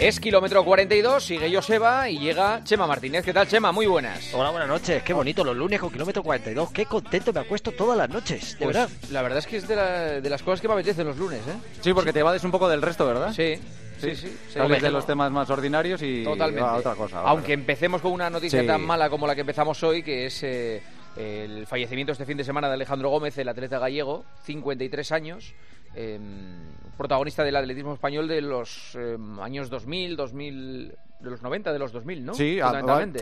Es kilómetro 42, sigue Joseba y llega Chema Martínez. ¿Qué tal, Chema? Muy buenas. Hola, buenas noches. Qué bonito los lunes con kilómetro 42. Qué contento me acuesto todas las noches, de Pues, verdad. La verdad es que es de, la- de las cosas que me apetecen los lunes, ¿eh? Sí, porque te evades un poco del resto, ¿verdad? Sí, sí, sí. sí. Sales de los temas más ordinarios y Totalmente. va a otra cosa. Aunque empecemos con una noticia Sí. tan mala como la que empezamos hoy, que es eh, el fallecimiento este fin de semana de Alejandro Gómez, el atleta gallego, 53 años, eh, protagonista del atletismo español de los eh, años 2000, 2000, de los 90, de los 2000, ¿no? Sí,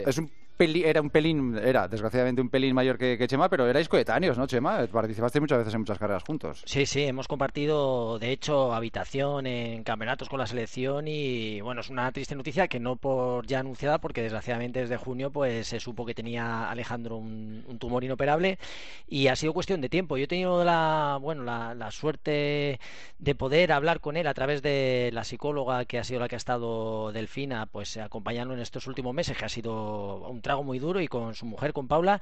es un era un pelín, era desgraciadamente un pelín mayor que, que Chema, pero erais coetáneos, ¿no, Chema? Participaste muchas veces en muchas carreras juntos. Sí, sí, hemos compartido, de hecho, habitación en campeonatos con la selección y, bueno, es una triste noticia que no por ya anunciada, porque desgraciadamente desde junio pues se supo que tenía Alejandro un, un tumor inoperable y ha sido cuestión de tiempo. Yo he tenido la, bueno, la, la suerte de poder hablar con él a través de la psicóloga que ha sido la que ha estado Delfina, pues acompañando en estos últimos meses, que ha sido un trago muy duro y con su mujer, con Paula,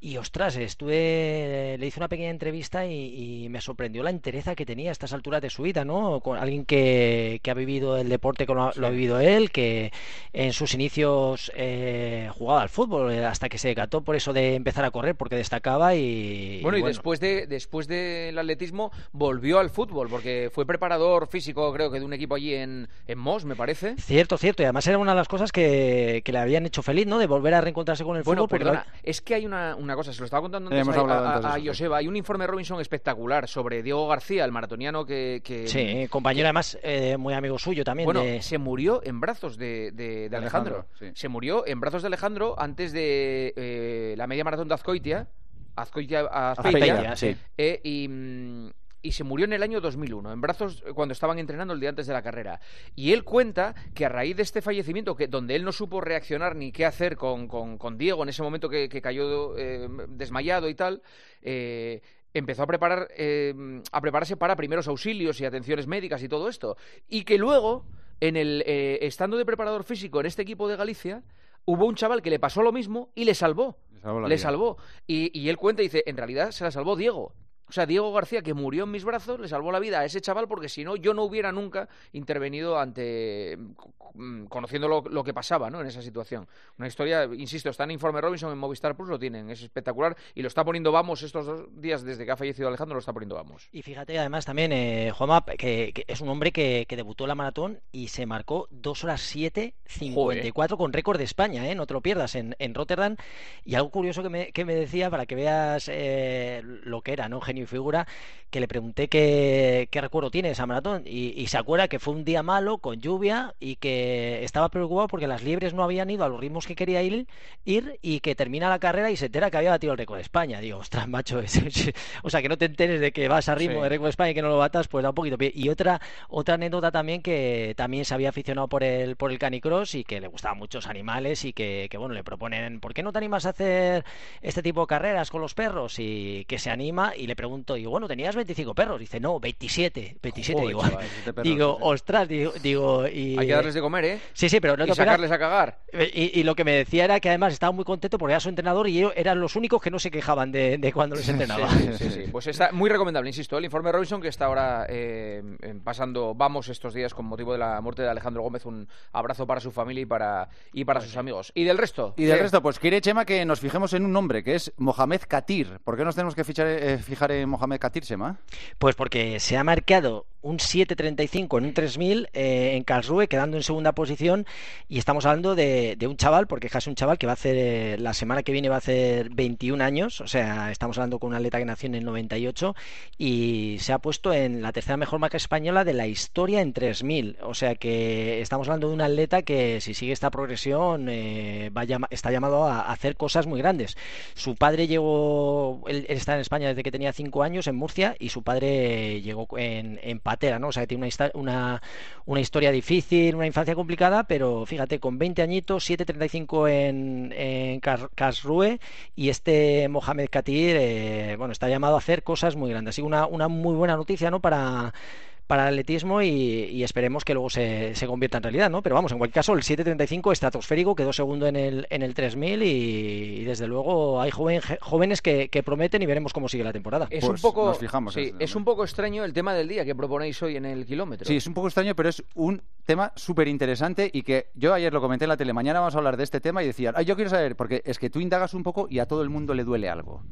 y ostras, estuve, le hice una pequeña entrevista y, y me sorprendió la entereza que tenía a estas alturas de su vida, ¿no? Con alguien que, que ha vivido el deporte como lo ha, vivido él, que en sus inicios eh, jugaba al fútbol eh, hasta que se decató por eso de empezar a correr porque destacaba y Bueno, y después de después del atletismo volvió al fútbol, porque fue preparador físico, creo que de un equipo allí en, en Mos, me parece. Cierto, cierto, y además era una de las cosas que, que le habían hecho feliz, ¿no? De volver a reencontrarse con el Bueno, fútbol. porque perdona, es que hay una, una cosa, se lo estaba contando antes Hemos a, hablado a- antes de a eso, sí. Joseba, hay un informe Robinson espectacular sobre Diego García, el maratoniano que... que- Sí, compañero además eh, muy amigo suyo también. Bueno, de- se murió en brazos de, de- de Alejandro. Alejandro, sí. Se murió en brazos de Alejandro antes de eh, la media maratón de Azcoitia. Azcoitia, Azpeitia, Azpeitia, sí. eh, y, mm, y se murió en el año 2001, en brazos eh, cuando estaban entrenando el día antes de la carrera. Y él cuenta que a raíz de este fallecimiento, que donde él no supo reaccionar ni qué hacer con, con- con Diego en ese momento que, que cayó eh, desmayado y tal, eh, empezó a preparar eh, a prepararse para primeros auxilios y atenciones médicas y todo esto. Y que luego, en el estando de preparador físico en este equipo de Galicia, hubo un chaval que le pasó lo mismo y le salvó Le salvó. Y, y él cuenta y dice, en realidad se la salvó Diego. O sea, Diego García, que murió en mis brazos, le salvó la vida a ese chaval porque si no, yo no hubiera nunca intervenido ante... mm, conociendo lo, lo que pasaba, ¿no? En esa situación. Una historia, insisto, está en Informe Robinson, en Movistar Plus lo tienen, es espectacular y lo está poniendo Vamos estos dos días desde que ha fallecido Alejandro, lo está poniendo Vamos. Y fíjate además también, eh, Juanma, que, que es un hombre que, que debutó la maratón y se marcó 2 horas 7, 54 con récord de España, ¿eh? no te lo pierdas, en, en Rotterdam. Y algo curioso que me, que me decía, para que veas eh, lo que era, ¿no? Genio y figura, que le pregunté qué, qué recuerdo tiene de esa maratón. Y, y se acuerda que fue un día malo, con lluvia, y que estaba preocupado porque las liebres no habían ido a los ritmos que quería ir, ir y que termina la carrera y se entera que había batido el récord de España. Digo, ostras, macho, es- es- o sea, que no te enteres de que vas a ritmo Sí. de récord de España y que no lo batas, pues da un poquito. Y otra, otra anécdota también que también se había aficionado por el, por el canicross y que le gustaban muchos animales y que, que, bueno, le proponen, ¿por qué no te animas a hacer este tipo de carreras con los perros? Y que se anima y le pregunto, digo, bueno, tenías 25 perros. Dice, no, 27, 27. Joder, digo, chaval, 27 perros, digo, sí. ostras, digo, digo y... Hay que darles de comer, ¿eh? Sí, sí, pero no te sacarles a cagar. y, y lo que me decía era que además estaba muy contento porque era su entrenador y ellos eran los únicos que no se quejaban de, de cuando les entrenaba. Sí, sí, sí. Pues está muy recomendable, insisto, el informe Robinson que está ahora eh, eh, pasando, vamos estos días con motivo de la muerte de Alejandro Gómez, un abrazo para su familia y para, y para sus amigos. ¿Y del resto? Y del ¿Qué? resto, pues quiere Chema que nos fijemos en un nombre, que es Mohamed Katir. ¿Por qué nos tenemos que fichar, eh, fijar en Mohamed Katir, Chema? Pues porque se ha marcado un 7.35 en un 3000 eh, en Karlsruhe, quedando en segunda posición. Y estamos hablando de, un chaval, porque es un chaval que va a hacer, eh, la semana que viene va a hacer 21 años. O sea, estamos hablando con un atleta que nació en el 98 y se ha puesto en la tercera mejor marca española de la historia en 3000. O sea que estamos hablando de un atleta que, si sigue esta progresión, eh, va llama- está llamado a hacer cosas muy grandes. Su padre llegó, él, él está en España desde que tenía 5 años, en Murcia, y su padre llegó en, en patera, ¿no? O sea, que tiene una, una, una historia difícil, una infancia complicada, pero fíjate, con 20 añitos, 7.35 en, en Kar- Karlsruhe, y este Mohamed Katir, eh, bueno, está llamado a hacer cosas muy grandes. Así una, una muy buena noticia, ¿no? Para para el atletismo y, esperemos que luego se, se, convierta en realidad, ¿no? Pero vamos, en cualquier caso, el 7.35 estratosférico quedó segundo en el, en el 3000 y, desde luego hay jóvenes que, prometen y veremos cómo sigue la temporada. Es un pues poco, fijamos es un poco extraño el tema del día que proponéis hoy en el kilómetro. Sí, es un poco extraño, pero es un tema súper interesante y que yo ayer lo comenté en la tele, mañana vamos a hablar de este tema y decía, Ay, yo quiero saber, porque es que tú indagas un poco y a todo el mundo le duele algo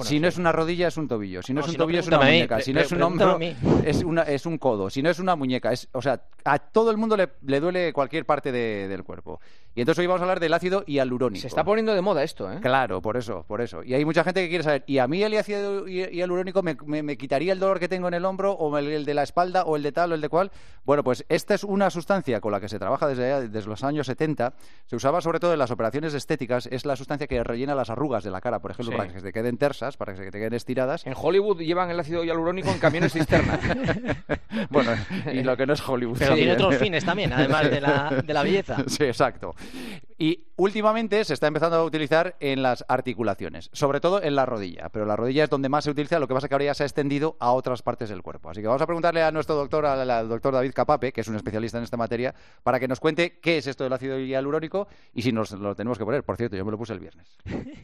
si no es una rodilla es un tobillo, si no, es un tobillo es una muñeca, si no es un hombro es, una, es un codo, si no es una muñeca, es, o sea, a todo el mundo le, le duele cualquier parte del cuerpo. Y entonces hoy vamos a hablar del ácido hialurónico. Se está poniendo de moda esto, ¿eh? Claro, por eso, por eso. Y hay mucha gente que quiere saber, ¿y a mí el ácido hialurónico me, me, quitaría el dolor que tengo en el hombro o el, de la espalda o el de tal o el de cual? Bueno, pues esta es una sustancia con la que se trabaja desde, desde los años 70. Se usaba sobre todo en las operaciones estéticas. Es la sustancia que rellena las arrugas de la cara, por ejemplo, para que se te queden tersas, para que se te queden estiradas. En Hollywood llevan el ácido hialurónico en camiones cisterna. bueno, y lo que no es Hollywood. Pero tiene otros fines también, además de la, de la belleza. Sí, exacto. Y últimamente se está empezando a utilizar en las articulaciones, sobre todo en la rodilla. Pero la rodilla es donde más se utiliza, lo que pasa es que ahora ya se ha extendido a otras partes del cuerpo. Así que vamos a preguntarle a nuestro doctor, al doctor David Capape, que es un especialista en esta materia, para que nos cuente qué es esto del ácido hialurónico y si nos lo tenemos que poner. Por cierto, yo me lo puse el viernes.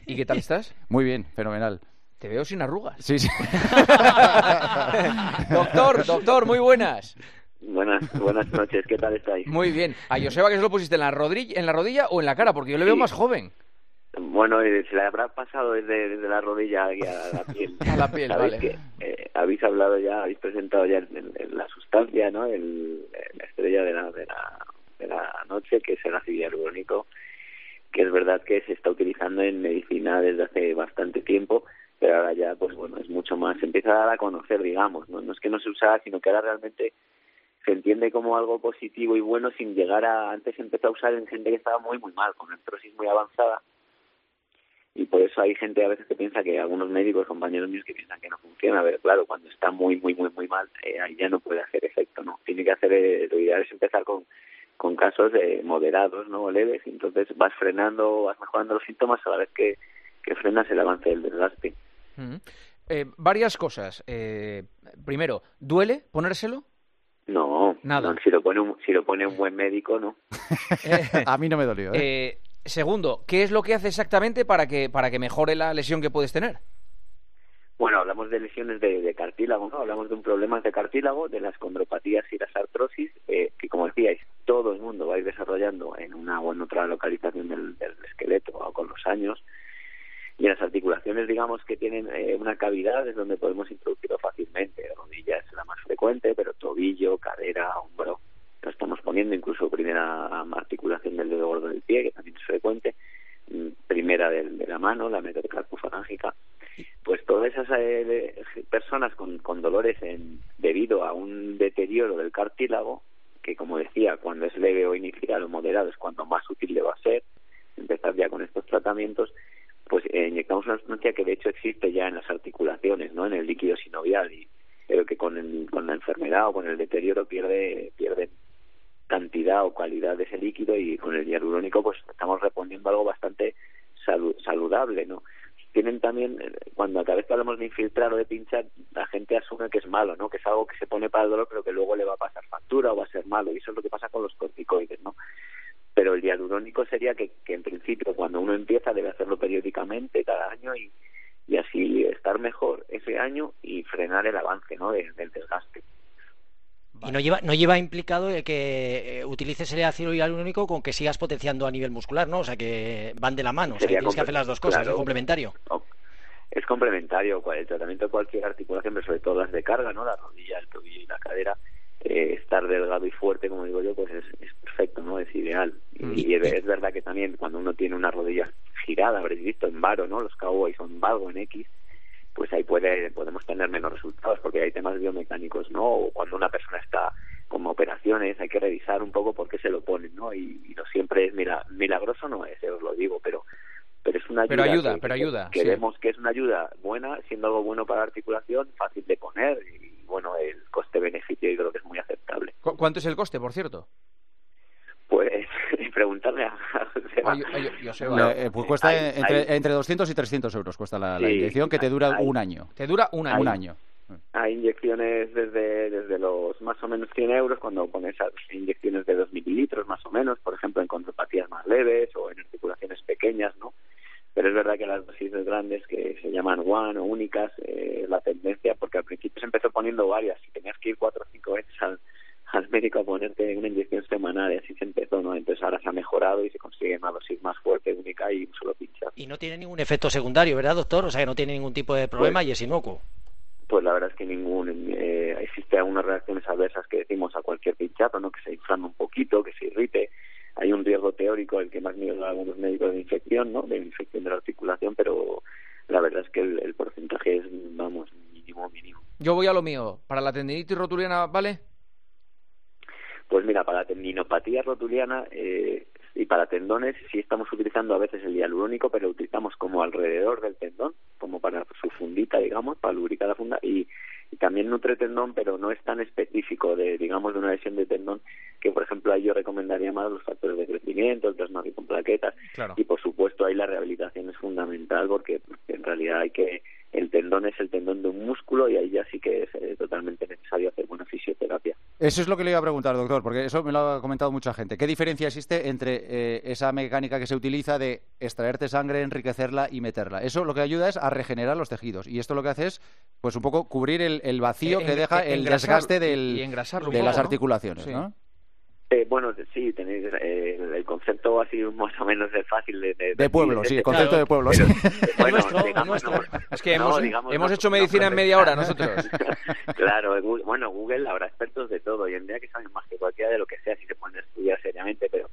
¿Y qué tal estás? Muy bien, fenomenal. Te veo sin arrugas. Sí, sí. doctor, doctor, muy buenas. Buenas, buenas noches, ¿qué tal estáis? Muy bien. ¿A Joseba que se lo pusiste en la, rodilla, en la rodilla o en la cara? Porque yo le veo más joven. Bueno, eh, se le habrá pasado desde, la rodilla a la piel. a la piel, vale. Que, eh, habéis hablado ya, habéis presentado ya la sustancia, ¿no? El, la estrella de la, de, la, de la noche, que es el ácido hialurónico, que es verdad que se está utilizando en medicina desde hace bastante tiempo pero ahora ya pues bueno es mucho más se empieza a dar a conocer digamos no, no es que no se usara sino que ahora realmente se entiende como algo positivo y bueno sin llegar a antes empezó a usar en gente que estaba muy muy mal con artrosis muy avanzada. Y por eso hay gente a veces que piensa que algunos médicos compañeros míos que piensan que no funciona pero claro cuando está muy muy muy muy mal eh, ahí ya no puede hacer efecto no tiene que hacer eh, lo ideal es empezar con con casos de moderados no leves entonces vas frenando vas mejorando los síntomas a la vez que que frenas el avance del desgaste. Eh, varias cosas. Eh, primero, ¿duele ponérselo? No, nada. si, lo pone un, si lo pone un buen médico, no. a mí no me dolió. ¿eh? segundo, ¿qué es lo que hace exactamente para que, para que mejore la lesión que puedes tener? Bueno, hablamos de lesiones de, cartílago, ¿no? Hablamos de un problema de cartílago, de las condropatías y las artrosis, que como decíais, todo el mundo va a ir desarrollando en una o en otra localización del, del esqueleto o con los años y las articulaciones digamos que tienen eh, una cavidad es donde podemos introducirlo fácilmente. Rodilla es la más frecuente pero tobillo cadera hombro lo estamos poniendo incluso primera articulación del dedo gordo del pie que también es frecuente mm, primera de, la mano la metacarpofalángica pues todas esas eh, personas con, con dolores en, debido a un deterioro del cartílago que como decía cuando es leve o inicial o moderado es cuando más útil le va a ser empezar ya con estos tratamientos una sustancia que de hecho existe ya en las articulaciones, ¿no? En el líquido sinovial, y, pero que con, con la enfermedad o con el deterioro pierde, pierde cantidad o calidad de ese líquido y con el hialurónico pues estamos reponiendo algo bastante saludable, ¿no? Tienen también, eh, cuando cada vez que hablamos de infiltrar o de pinchar, la gente asume que es malo, ¿no? Que es algo que se pone para el dolor pero que luego le va a pasar factura o va a ser malo y eso es lo que pasa con los corticoides, ¿no? Pero el hialurónico sería que, que en principio cuando uno empieza debe hacerlo periódicamente cada año y, y así estar mejor ese año y frenar el avance ¿no? del, desgaste. Y no lleva, no lleva implicado el que eh, utilices el ácido hialurónico con que sigas potenciando a nivel muscular, ¿no? O sea, que van de la mano, o sea, que tienes que hacer las dos cosas, es complementario. Es complementario, el tratamiento de cualquier articulación, pero sobre todo las de carga, ¿no? La rodilla, el tobillo y la cadera, eh, estar delgado y fuerte, como digo yo, pues es, perfecto, ¿no? Es ideal. Y, mm. es, verdad que también cuando uno tiene una rodilla girada, habréis visto en varo, ¿no? Los cowboys son valgo en X, pues ahí puede, podemos tener menos resultados porque hay temas biomecánicos, ¿no? O cuando una persona está con operaciones, hay que revisar un poco por qué se lo ponen, ¿no? Y, no siempre es, mira, milagroso no es, eh, os lo digo, pero pero es una ayuda, pero ayuda, que, pero ayuda, que, vemos que es una ayuda buena, siendo algo bueno para la articulación, fácil de poner y bueno, el coste-beneficio yo creo que es muy aceptable. ¿Cuánto es el coste, por cierto? Pues preguntarle a, eh, pues cuesta entre, entre 200 y 300 euros cuesta la, inyección que te dura un año. ¿Te dura un año? Un año. Hay inyecciones desde, desde los más o menos 100 euros cuando pones inyecciones de 2 mililitros más o menos, por ejemplo en condropatías más leves o en articulaciones pequeñas, ¿no? Pero es verdad que las dosis grandes que se llaman one o únicas, eh, la tendencia, porque al principio se empezó poniendo varias y tenías que ir cuatro o cinco veces al, al médico a ponerte una inyección semanal y así se empezó, ¿no? Entonces ahora se ha mejorado y se consigue una dosis más fuerte, única y un solo pinchazo. Y no tiene ningún efecto secundario, ¿verdad, doctor? O sea, que no tiene ningún tipo de problema pues y es inocuo. Pues la verdad es que ningún. Eh, existe algunas reacciones adversas que decimos a cualquier pinchazo, ¿no? Que se inflame un poquito, que se irrite. Hay un riesgo teórico, el que más miedo a algunos médicos de infección, ¿no? De infección de la articulación, pero la verdad es que el, el porcentaje es, vamos, mínimo, mínimo. Yo voy a lo mío. ¿Para la tendinitis rotuliana vale? Mira, para tendinopatía rotuliana eh, y para tendones sí estamos utilizando a veces el hialurónico, pero lo utilizamos como alrededor del tendón, como para su fundita, digamos, para lubricar la funda y, y también nutre tendón, pero no es tan específico de, digamos, de una lesión de tendón que, por ejemplo, ahí yo recomendaría más los factores de crecimiento, el plasma con plaquetas y, por supuesto, ahí la rehabilitación es fundamental porque en realidad hay que el tendón es el tendón de un músculo y ahí ya sí que es eh, totalmente necesario hacer buena fisioterapia. Eso es lo que le iba a preguntar, doctor, porque eso me lo ha comentado mucha gente. ¿Qué diferencia existe entre eh, esa mecánica que se utiliza de extraerte sangre, enriquecerla y meterla? Eso lo que ayuda es a regenerar los tejidos y esto lo que hace es, pues un poco cubrir el, vacío que deja el desgaste del, de las articulaciones, ¿no? Eh, bueno, sí, tenéis eh, el concepto así más o menos de fácil de... De, pueblo, sí, el concepto de pueblo. sí. bueno, digamos, es que hemos, hemos hecho medicina en media hora nosotros. claro, bueno, Google habrá expertos de todo. Hoy en día que saben más que cualquiera de lo que sea si se pueden estudiar seriamente, pero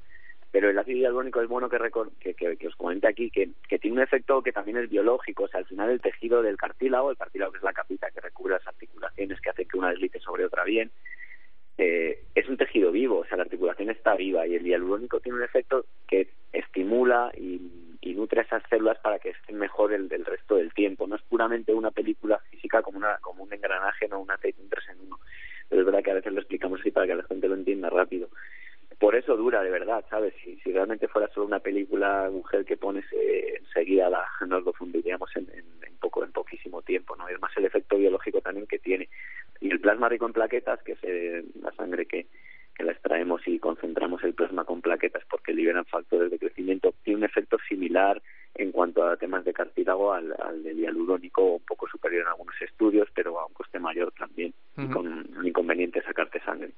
pero el ácido hialurónico es bueno que, que, que, os comente aquí que, que tiene un efecto que también es biológico, o sea, al final el tejido del cartílago, el cartílago que es la capita que recubre las articulaciones que hace que una deslice sobre otra bien, eh, es un tejido vivo, o sea, la articulación está viva y el hialurónico tiene un efecto que estimula y, nutre a esas células para que estén mejor el del resto del tiempo. No es puramente una película física como, una, como un engranaje, no un aceite, un tres en uno. Pero es verdad que a veces lo explicamos así para que la gente lo entienda rápido. Por eso dura, de verdad, ¿sabes? Si, realmente fuera solo una película, mujer que pones eh, enseguida la, nos lo fundiríamos en, en, poco, en poquísimo tiempo, ¿no? Es más el efecto biológico también que tiene y el plasma rico en plaquetas, que es eh, la sangre que, que la extraemos y concentramos el plasma con plaquetas porque liberan factores de crecimiento, tiene un efecto similar en cuanto a temas de cartílago al, al del hialurónico, un poco superior en algunos estudios, pero a un coste mayor también, y con un inconveniente sacarte sangre.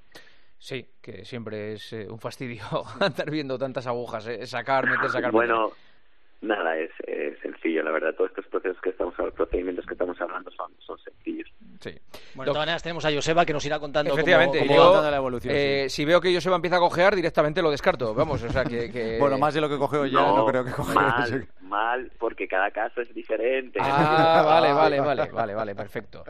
Sí, que siempre es eh, un fastidio andar viendo tantas agujas, eh, sacar, meter, sacar. Bueno, nada, es, sencillo, la verdad. Todos estos procesos que estamos, procedimientos que estamos hablando son, son sencillos. Sí. Bueno, de todas maneras tenemos a Joseba que nos irá contando Efectivamente, cómo, la evolución. Eh, si veo que Joseba empieza a cojear, directamente lo descarto. Vamos, o sea que... bueno, más de lo que cogeo ya, no, creo que cogeo. Mal, mal, porque cada caso es diferente. Ah, vale, vale, vale, vale, vale, perfecto.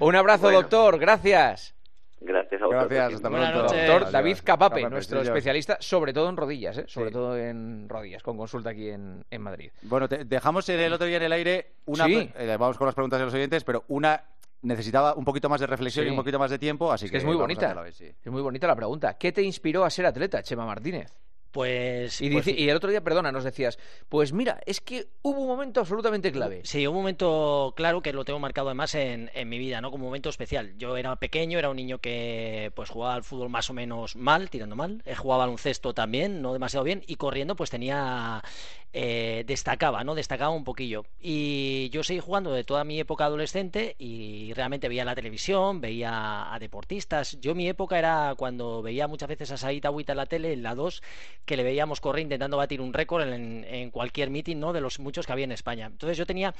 Un abrazo, doctor, gracias. Gracias a vosotros. Gracias, hasta pronto. Doctor David Capape, nuestro especialista, sobre todo en rodillas, ¿eh? sobre todo en rodillas, con consulta aquí en, en Madrid. Bueno, te dejamos el otro día en el aire una. Sí. Eh, vamos con las preguntas de los oyentes, pero una necesitaba un poquito más de reflexión y un poquito más de tiempo, así es que, es muy bonita. Es muy bonita la pregunta. ¿Qué te inspiró a ser atleta, Chema Martínez? Pues, y, pues y, el otro día, perdona, nos decías, pues mira, es que hubo un momento absolutamente clave. Sí, un momento claro que lo tengo marcado además en, en mi vida, ¿no? Como momento especial. Yo era pequeño, era un niño que pues jugaba al fútbol más o menos mal, tirando mal. He jugado cesto también, no demasiado bien, y corriendo pues tenía eh, destacaba, ¿no? Destacaba un poquillo. Y yo seguí jugando de toda mi época adolescente y realmente veía la televisión, veía a deportistas. Yo mi época era cuando veía muchas veces a Saita Agüita en la tele, en la 2, que le veíamos correr intentando batir un récord en, cualquier meeting, ¿no? De los muchos que había en España. Entonces yo tenía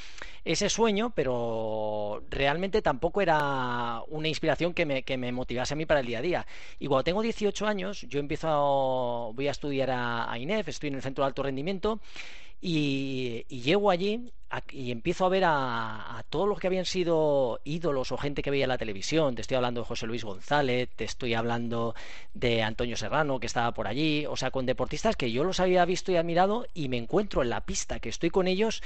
ese sueño, pero realmente tampoco era una inspiración que me, que me motivase a mí para el día a día. Y cuando tengo 18 años, yo empiezo, voy a estudiar a, a INEF, estoy en el Centro de Alto Rendimiento y, llego allí y empiezo a ver a, todos los que habían sido ídolos o gente que veía la televisión. Te estoy hablando de José Luis González, te estoy hablando de Antonio Serrano, que estaba por allí, o sea, con deportistas que yo los había visto y admirado y me encuentro en la pista, que estoy con ellos.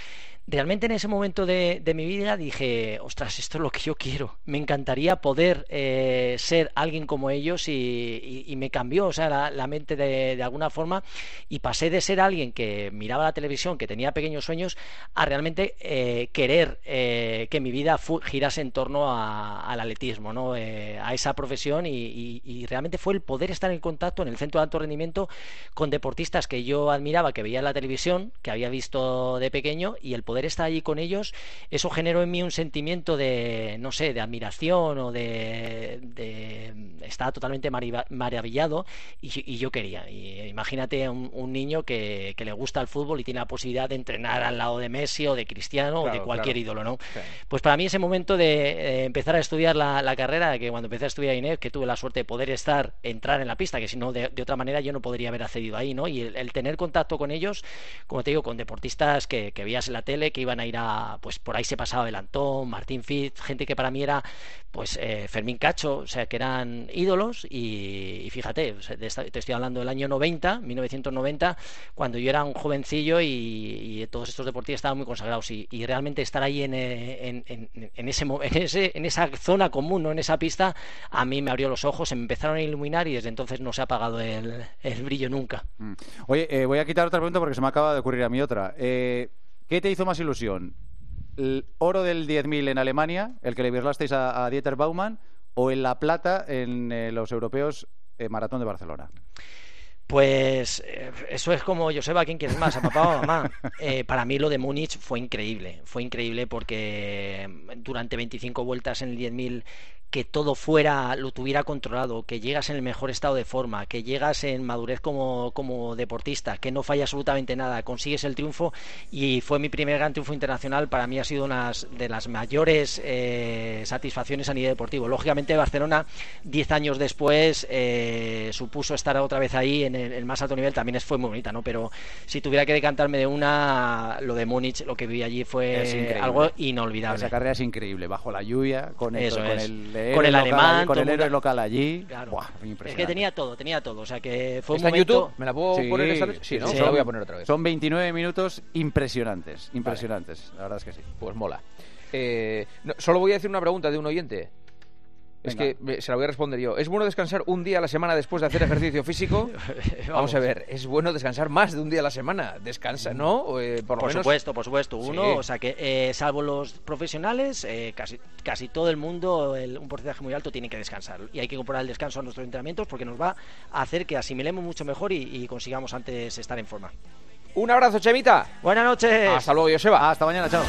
Realmente en ese momento de, mi vida dije, ostras, esto es lo que yo quiero. Me encantaría poder eh, ser alguien como ellos y, me cambió, o sea, la, mente de, de alguna forma y pasé de ser alguien que miraba la televisión, que tenía pequeños sueños, a realmente eh, querer eh, que mi vida girase en torno al atletismo, ¿no? a esa profesión y, realmente fue el poder estar en contacto en el centro de alto rendimiento con deportistas que yo admiraba, que veía en la televisión, que había visto de pequeño y el poder estar allí con ellos, eso generó en mí un sentimiento de, no sé, de admiración o de, de estaba totalmente maravillado y, yo quería. Imagínate un, un niño que, que le gusta el fútbol y tiene la posibilidad de entrenar al lado de Messi o de Cristiano o de cualquier ídolo, ¿no? Pues para mí ese momento de empezar a estudiar la, carrera, que cuando empecé a estudiar Inés, que tuve la suerte de poder estar, entrar en la pista, que si no, de, otra manera yo no podría haber accedido ahí, ¿no? Y el, tener contacto con ellos, como te digo, con deportistas que, que, veías en la tele, que iban a ir a, pues por ahí se pasaba el Antón, Martín Fitz, gente que para mí era, pues eh, Fermín Cacho, o sea, que eran ídolos y, fíjate, te estoy hablando del año 90, 1990, cuando yo era un jovencillo y, todos estos deportistas estaban muy consagrados y, realmente estar ahí en, en, en, ese, en, esa zona común, ¿no? en esa pista, a mí me abrió los ojos, se me empezaron a iluminar y desde entonces no se ha apagado el, brillo nunca. Mm. Oye, eh, voy a quitar otra pregunta porque se me acaba de ocurrir a mí otra. Eh, ¿Qué te hizo más ilusión? ¿El oro del 10.000 en Alemania, el que le virlasteis a, Dieter Baumann, o en la plata en eh, los europeos Maratón de Barcelona? Pues eh, eso es como Joseba, ¿quién quieres más? ¿A papá o a mamá? Eh, para mí lo de Múnich fue increíble. Fue increíble porque durante 25 vueltas en el 10.000 que todo fuera, lo tuviera controlado, que llegas en el mejor estado de forma, que llegas en madurez como, como deportista, que no falla absolutamente nada, consigues el triunfo y fue mi primer gran triunfo internacional, para mí ha sido una de las mayores eh, satisfacciones a nivel deportivo. Lógicamente Barcelona, 10 años después, eh, supuso estar otra vez ahí en el, más alto nivel, también fue muy bonita, ¿no? Pero si tuviera que decantarme de una, lo de Múnich, lo que viví allí fue algo inolvidable. Esa carrera es increíble, bajo la lluvia, con, Eso con el con el alemán, con el héroe local allí. es que tenía todo, tenía todo. O sea que fue ¿Está un momento... en YouTube? ¿Me la puedo poner esta vez? Sí, ¿no? Se la voy a poner otra vez. Son 29 minutos impresionantes, impresionantes. La verdad es que sí. Pues mola. Eh, solo voy a decir una pregunta de un oyente. Es que se la voy a responder yo. ¿Es bueno descansar un día a la semana después de hacer ejercicio físico? Vamos. a ver, es bueno descansar más de un día a la semana. Descansa, ¿no? Eh, por, supuesto, por supuesto. Uno, o sea que, eh, salvo los profesionales, eh, casi, casi todo el mundo, un porcentaje muy alto, tiene que descansar. Y hay que incorporar el descanso a nuestros entrenamientos porque nos va a hacer que asimilemos mucho mejor y, consigamos antes estar en forma. Un abrazo, Chemita. Buenas noches. Hasta luego, Joseba. Hasta mañana, chao.